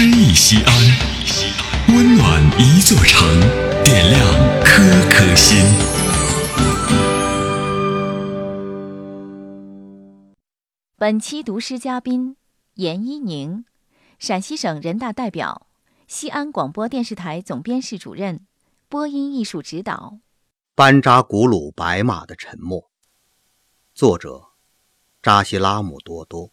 诗意西安，温暖一座城，点亮颗颗心。本期读诗嘉宾严一宁，陕西省人大代表，西安广播电视台总编室主任，播音艺术指导。班扎古鲁白马的沉默，作者扎西拉姆多多。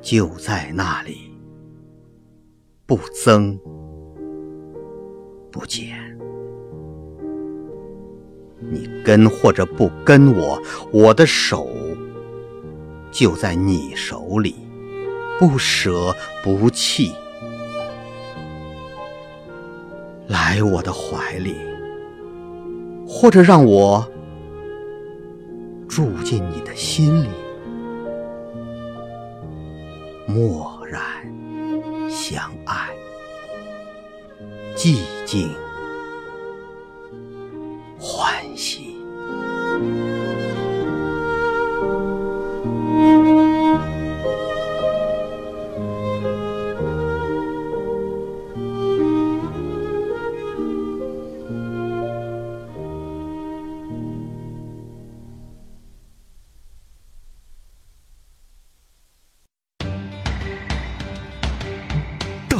就在那里，不增不减。你跟或者不跟我，我的手就在你手里，不舍不弃。来我的怀里，或者让我住进你的心里，默然相爱，寂静